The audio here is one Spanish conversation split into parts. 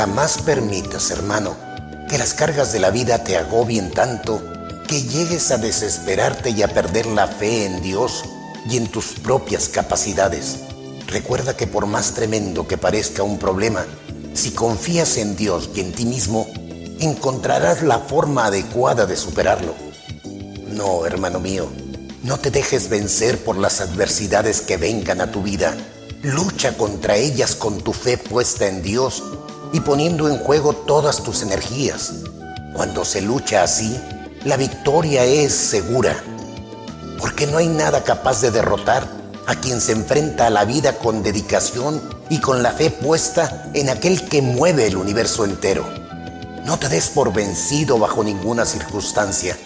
Jamás permitas, hermano, que las cargas de la vida te agobien tanto que llegues a desesperarte y a perder la fe en Dios y en tus propias capacidades. Recuerda que por más tremendo que parezca un problema, si confías en Dios y en ti mismo, encontrarás la forma adecuada de superarlo. No, hermano mío, no te dejes vencer por las adversidades que vengan a tu vida. Lucha contra ellas con tu fe puesta en Dios y poniendo en juego todas tus energías. Cuando se lucha así, la victoria es segura, porque no hay nada capaz de derrotar a quien se enfrenta a la vida con dedicación y con la fe puesta en aquel que mueve el universo entero. No te des por vencido bajo ninguna circunstancia.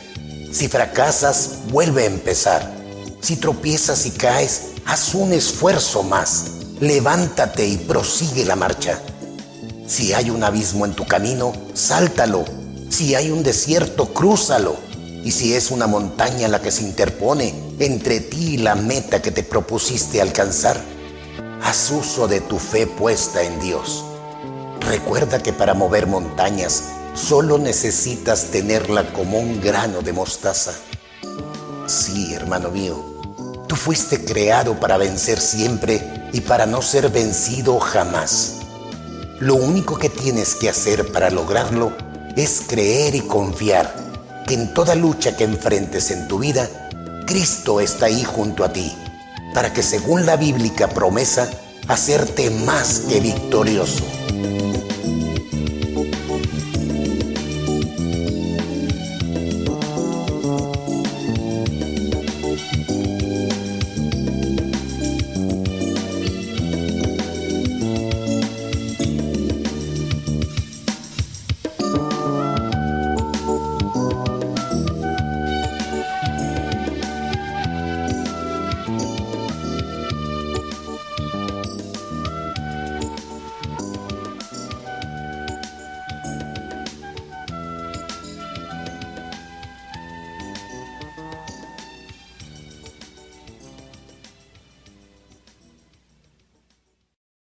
Si fracasas, vuelve a empezar. Si tropiezas y caes, haz un esfuerzo más. Levántate y prosigue la marcha. Si hay un abismo en tu camino, sáltalo. Si hay un desierto, crúzalo. Y si es una montaña la que se interpone entre ti y la meta que te propusiste alcanzar, haz uso de tu fe puesta en Dios. Recuerda que para mover montañas solo necesitas tenerla como un grano de mostaza. Sí, hermano mío, tú fuiste creado para vencer siempre y para no ser vencido jamás. Lo único que tienes que hacer para lograrlo es creer y confiar que en toda lucha que enfrentes en tu vida, Cristo está ahí junto a ti, para que según la bíblica promesa, hacerte más que victorioso.